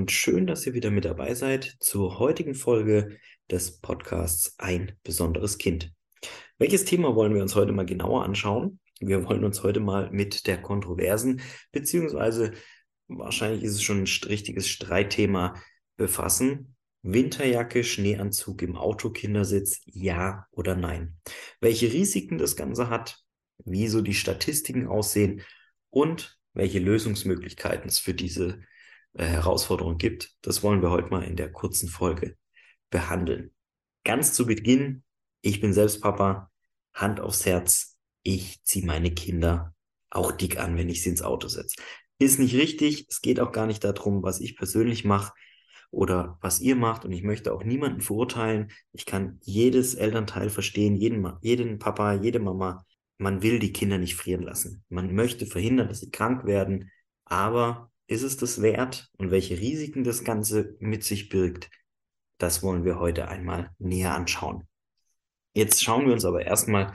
und schön, dass ihr wieder mit dabei seid zur heutigen Folge des Podcasts Ein besonderes Kind. Welches Thema wollen wir uns heute mal genauer anschauen? Wir wollen uns heute mal mit der kontroversen, beziehungsweise wahrscheinlich ist es schon ein richtiges Streitthema befassen. Winterjacke, Schneeanzug im Autokindersitz, ja oder nein? Welche Risiken das Ganze hat, wie so die Statistiken aussehen und welche Lösungsmöglichkeiten es für diese äh, Herausforderung gibt, das wollen wir heute mal in der kurzen Folge behandeln. Ganz zu Beginn, ich bin selbst Papa, Hand aufs Herz, ich ziehe meine Kinder auch dick an, wenn ich sie ins Auto setze. Ist nicht richtig, es geht auch gar nicht darum, was ich persönlich mache oder was ihr macht und ich möchte auch niemanden verurteilen. Ich kann jedes Elternteil verstehen, jeden, jeden Papa, jede Mama. Man will die Kinder nicht frieren lassen. Man möchte verhindern, dass sie krank werden, aber ist es das wert und welche Risiken das Ganze mit sich birgt, das wollen wir heute einmal näher anschauen. Jetzt schauen wir uns aber erstmal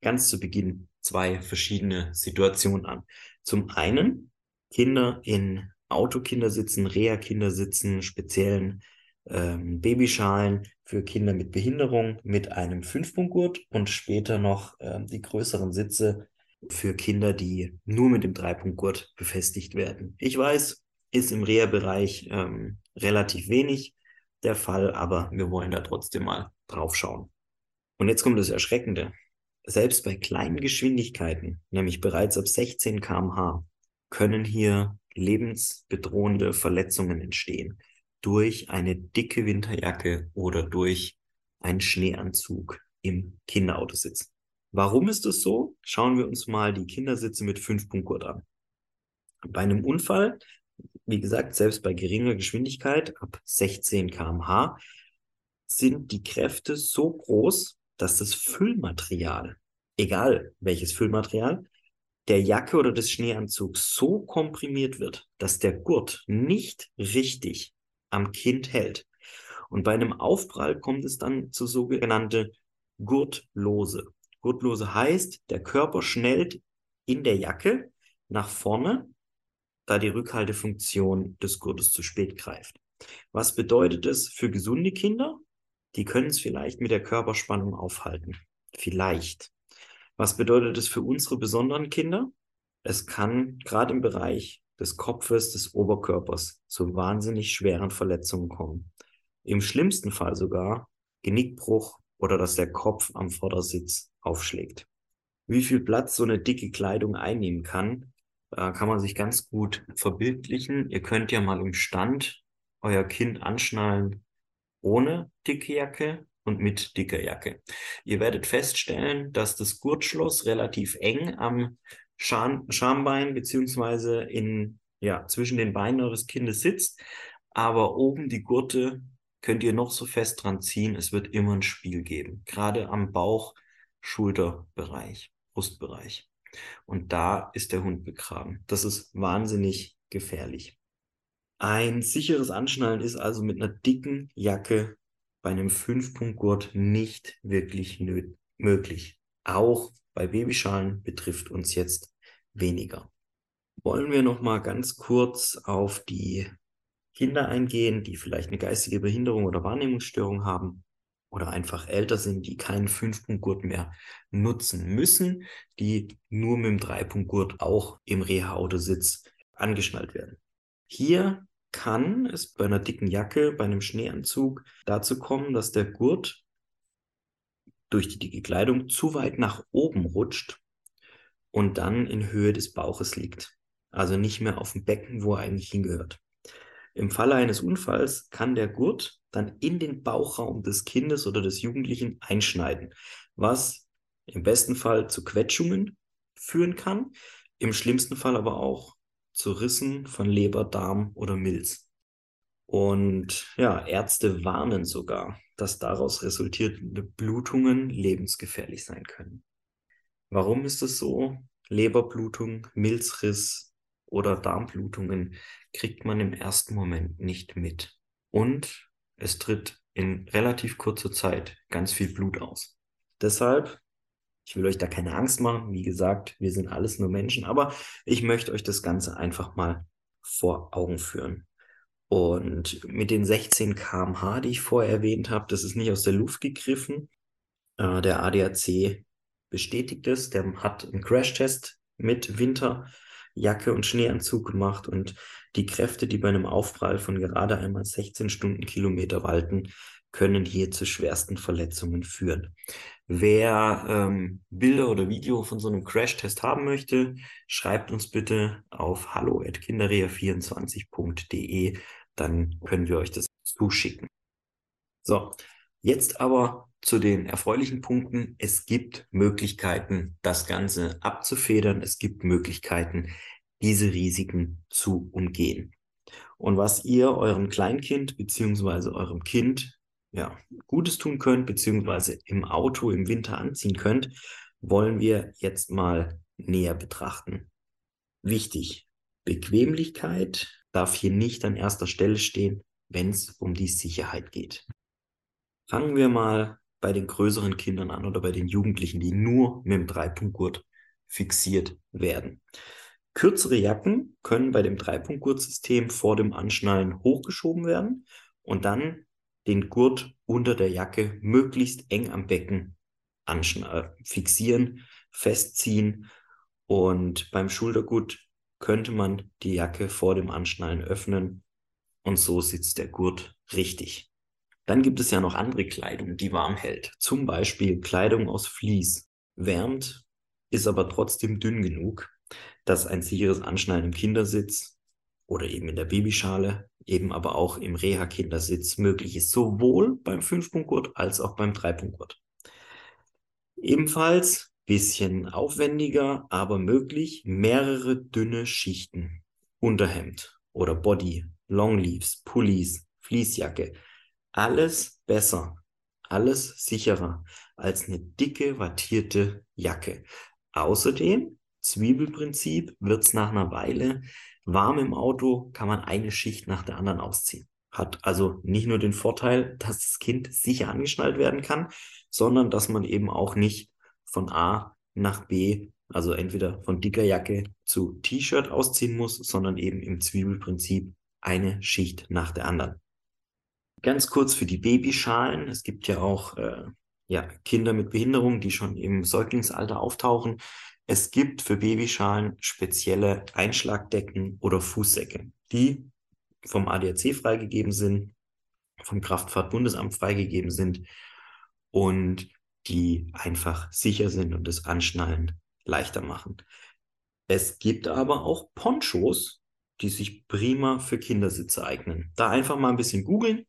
ganz zu Beginn zwei verschiedene Situationen an. Zum einen Kinder in Autokindersitzen, Reha-Kindersitzen, speziellen ähm, Babyschalen für Kinder mit Behinderung mit einem Fünfpunktgurt und später noch ähm, die größeren Sitze für Kinder, die nur mit dem Dreipunktgurt befestigt werden. Ich weiß, ist im Reha-Bereich ähm, relativ wenig der Fall, aber wir wollen da trotzdem mal drauf schauen. Und jetzt kommt das Erschreckende. Selbst bei kleinen Geschwindigkeiten, nämlich bereits ab 16 kmh, können hier lebensbedrohende Verletzungen entstehen durch eine dicke Winterjacke oder durch einen Schneeanzug im Kinderautositz. Warum ist es so? Schauen wir uns mal die Kindersitze mit 5 Punktgurt an. Bei einem Unfall, wie gesagt, selbst bei geringer Geschwindigkeit ab 16 kmh, sind die Kräfte so groß, dass das Füllmaterial, egal welches Füllmaterial, der Jacke oder des Schneeanzugs so komprimiert wird, dass der Gurt nicht richtig am Kind hält. Und bei einem Aufprall kommt es dann zu sogenannte Gurtlose. Gurtlose heißt, der Körper schnellt in der Jacke nach vorne, da die Rückhaltefunktion des Gurtes zu spät greift. Was bedeutet es für gesunde Kinder? Die können es vielleicht mit der Körperspannung aufhalten. Vielleicht. Was bedeutet es für unsere besonderen Kinder? Es kann gerade im Bereich des Kopfes, des Oberkörpers zu wahnsinnig schweren Verletzungen kommen. Im schlimmsten Fall sogar Genickbruch oder dass der Kopf am Vordersitz aufschlägt. Wie viel Platz so eine dicke Kleidung einnehmen kann, da kann man sich ganz gut verbildlichen. Ihr könnt ja mal im Stand euer Kind anschnallen ohne dicke Jacke und mit dicker Jacke. Ihr werdet feststellen, dass das Gurtschloss relativ eng am Scham Schambein beziehungsweise in, ja, zwischen den Beinen eures Kindes sitzt, aber oben die Gurte könnt ihr noch so fest dran ziehen, es wird immer ein Spiel geben, gerade am Bauch, Schulterbereich, Brustbereich. Und da ist der Hund begraben. Das ist wahnsinnig gefährlich. Ein sicheres Anschnallen ist also mit einer dicken Jacke bei einem Fünfpunktgurt nicht wirklich möglich. Auch bei Babyschalen betrifft uns jetzt weniger. Wollen wir noch mal ganz kurz auf die Kinder eingehen, die vielleicht eine geistige Behinderung oder Wahrnehmungsstörung haben oder einfach älter sind, die keinen Fünfpunktgurt mehr nutzen müssen, die nur mit dem Dreipunktgurt auch im Reha-Autositz angeschnallt werden. Hier kann es bei einer dicken Jacke, bei einem Schneeanzug dazu kommen, dass der Gurt durch die dicke Kleidung zu weit nach oben rutscht und dann in Höhe des Bauches liegt. Also nicht mehr auf dem Becken, wo er eigentlich hingehört. Im Falle eines Unfalls kann der Gurt dann in den Bauchraum des Kindes oder des Jugendlichen einschneiden, was im besten Fall zu Quetschungen führen kann, im schlimmsten Fall aber auch zu Rissen von Leber, Darm oder Milz. Und ja, Ärzte warnen sogar, dass daraus resultierende Blutungen lebensgefährlich sein können. Warum ist es so? Leberblutung, Milzriss oder Darmblutungen kriegt man im ersten Moment nicht mit. Und es tritt in relativ kurzer Zeit ganz viel Blut aus. Deshalb ich will euch da keine Angst machen. Wie gesagt, wir sind alles nur Menschen, aber ich möchte euch das Ganze einfach mal vor Augen führen. Und mit den 16 km/h, die ich vorher erwähnt habe, das ist nicht aus der Luft gegriffen. Äh, der ADAC bestätigt es. Der hat einen Crashtest mit Winterjacke und Schneeanzug gemacht und die Kräfte, die bei einem Aufprall von gerade einmal 16 Stundenkilometer walten, können hier zu schwersten Verletzungen führen. Wer ähm, Bilder oder Video von so einem Crashtest haben möchte, schreibt uns bitte auf hallo@kinderrea24.de, dann können wir euch das zuschicken. So, jetzt aber zu den erfreulichen Punkten. Es gibt Möglichkeiten, das Ganze abzufedern. Es gibt Möglichkeiten, diese Risiken zu umgehen. Und was ihr eurem Kleinkind beziehungsweise eurem Kind ja, Gutes tun könnt, beziehungsweise im Auto im Winter anziehen könnt, wollen wir jetzt mal näher betrachten. Wichtig, Bequemlichkeit darf hier nicht an erster Stelle stehen, wenn es um die Sicherheit geht. Fangen wir mal bei den größeren Kindern an oder bei den Jugendlichen, die nur mit dem Dreipunktgurt fixiert werden. Kürzere Jacken können bei dem Dreipunktgurtsystem vor dem Anschnallen hochgeschoben werden und dann den Gurt unter der Jacke möglichst eng am Becken fixieren, festziehen und beim Schultergurt könnte man die Jacke vor dem Anschnallen öffnen und so sitzt der Gurt richtig. Dann gibt es ja noch andere Kleidung, die warm hält. Zum Beispiel Kleidung aus Vlies. Wärmt, ist aber trotzdem dünn genug, dass ein sicheres Anschnallen im Kindersitz oder eben in der Babyschale eben aber auch im Reha-Kindersitz möglich ist, sowohl beim Fünf-Punkt-Gurt als auch beim Drei-Punkt-Gurt. Ebenfalls bisschen aufwendiger, aber möglich, mehrere dünne Schichten. Unterhemd oder Body, Longleaves, Pullis, Fließjacke. Alles besser, alles sicherer als eine dicke, wattierte Jacke. Außerdem, Zwiebelprinzip, wird es nach einer Weile warm im Auto, kann man eine Schicht nach der anderen ausziehen. Hat also nicht nur den Vorteil, dass das Kind sicher angeschnallt werden kann, sondern dass man eben auch nicht von A nach B, also entweder von dicker Jacke zu T-Shirt ausziehen muss, sondern eben im Zwiebelprinzip eine Schicht nach der anderen. Ganz kurz für die Babyschalen. Es gibt ja auch äh, ja, Kinder mit Behinderung, die schon im Säuglingsalter auftauchen. Es gibt für Babyschalen spezielle Einschlagdecken oder Fußsäcke, die vom ADAC freigegeben sind, vom Kraftfahrtbundesamt freigegeben sind und die einfach sicher sind und das Anschnallen leichter machen. Es gibt aber auch Ponchos, die sich prima für Kindersitze eignen. Da einfach mal ein bisschen googeln.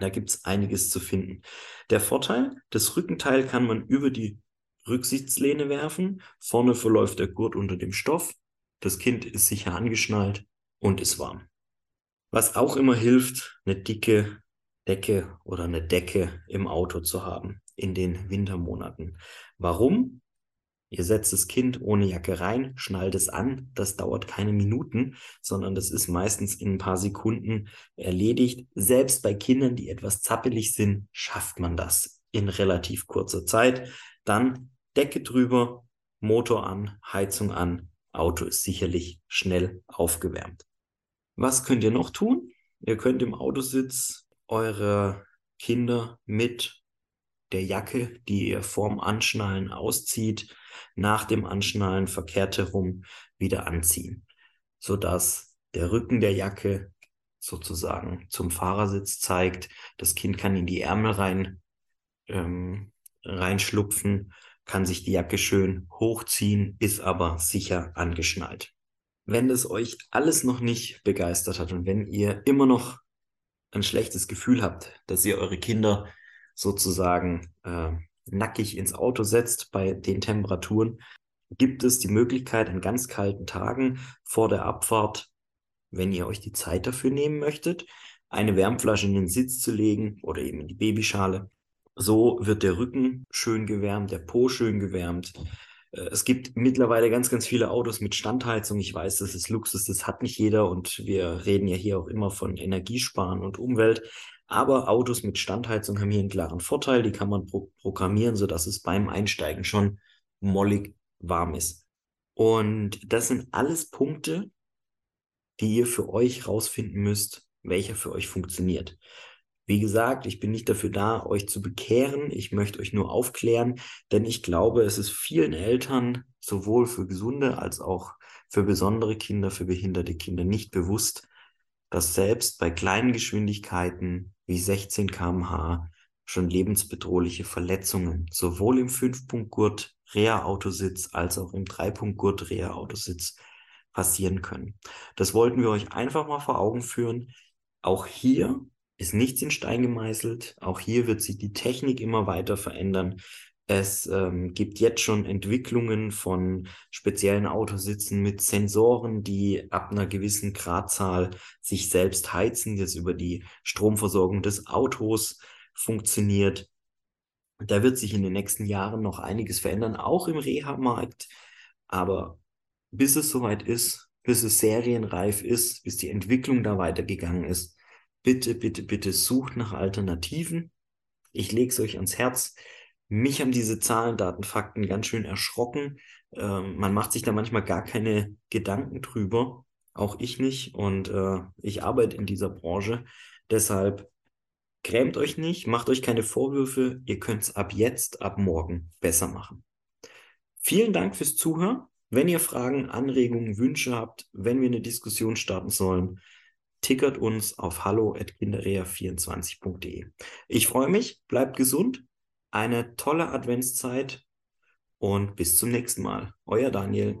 Da gibt es einiges zu finden. Der Vorteil, das Rückenteil kann man über die Rücksichtslehne werfen. Vorne verläuft der Gurt unter dem Stoff. Das Kind ist sicher angeschnallt und ist warm. Was auch immer hilft, eine dicke Decke oder eine Decke im Auto zu haben in den Wintermonaten. Warum? Ihr setzt das Kind ohne Jacke rein, schnallt es an. Das dauert keine Minuten, sondern das ist meistens in ein paar Sekunden erledigt. Selbst bei Kindern, die etwas zappelig sind, schafft man das in relativ kurzer Zeit. Dann Decke drüber, Motor an, Heizung an, Auto ist sicherlich schnell aufgewärmt. Was könnt ihr noch tun? Ihr könnt im Autositz eure Kinder mit der Jacke, die ihr vorm Anschnallen auszieht, nach dem Anschnallen verkehrt herum wieder anziehen, sodass der Rücken der Jacke sozusagen zum Fahrersitz zeigt. Das Kind kann in die Ärmel rein ähm, reinschlupfen kann sich die Jacke schön hochziehen, ist aber sicher angeschnallt. Wenn das euch alles noch nicht begeistert hat und wenn ihr immer noch ein schlechtes Gefühl habt, dass ihr eure Kinder sozusagen äh, nackig ins Auto setzt bei den Temperaturen, gibt es die Möglichkeit an ganz kalten Tagen vor der Abfahrt, wenn ihr euch die Zeit dafür nehmen möchtet, eine Wärmflasche in den Sitz zu legen oder eben in die Babyschale so wird der Rücken schön gewärmt, der Po schön gewärmt. Äh, es gibt mittlerweile ganz, ganz viele Autos mit Standheizung. Ich weiß, das ist Luxus, das hat nicht jeder und wir reden ja hier auch immer von Energiesparen und Umwelt. Aber Autos mit Standheizung haben hier einen klaren Vorteil. Die kann man pro programmieren, sodass es beim Einsteigen schon mollig warm ist. Und das sind alles Punkte, die ihr für euch rausfinden müsst, welcher für euch funktioniert. Wie gesagt, ich bin nicht dafür da, euch zu bekehren. Ich möchte euch nur aufklären, denn ich glaube, es ist vielen Eltern sowohl für gesunde als auch für besondere Kinder, für behinderte Kinder nicht bewusst, dass selbst bei kleinen Geschwindigkeiten wie 16 km/h schon lebensbedrohliche Verletzungen sowohl im 5-Punkt-Gurt Reha-Autositz als auch im 3-Punkt-Gurt Reha-Autositz passieren können. Das wollten wir euch einfach mal vor Augen führen. Auch hier ist nichts in Stein gemeißelt. Auch hier wird sich die Technik immer weiter verändern. Es ähm, gibt jetzt schon Entwicklungen von speziellen Autositzen mit Sensoren, die ab einer gewissen Gradzahl sich selbst heizen, das über die Stromversorgung des Autos funktioniert. Da wird sich in den nächsten Jahren noch einiges verändern, auch im Reha-Markt. Aber bis es soweit ist, bis es serienreif ist, bis die Entwicklung da weitergegangen ist, bitte, bitte, bitte sucht nach Alternativen. Ich lege es euch ans Herz. Mich haben diese Zahlen, Daten, Fakten ganz schön erschrocken. Ähm, man macht sich da manchmal gar keine Gedanken drüber. Auch ich nicht. Und äh, ich arbeite in dieser Branche. Deshalb grämt euch nicht, macht euch keine Vorwürfe. Ihr könnt es ab jetzt, ab morgen besser machen. Vielen Dank fürs Zuhören. Wenn ihr Fragen, Anregungen, Wünsche habt, wenn wir eine Diskussion starten sollen, tickert uns auf hallo.kinderrea24.de. Ich freue mich, bleibt gesund, eine tolle Adventszeit und bis zum nächsten Mal. Euer Daniel.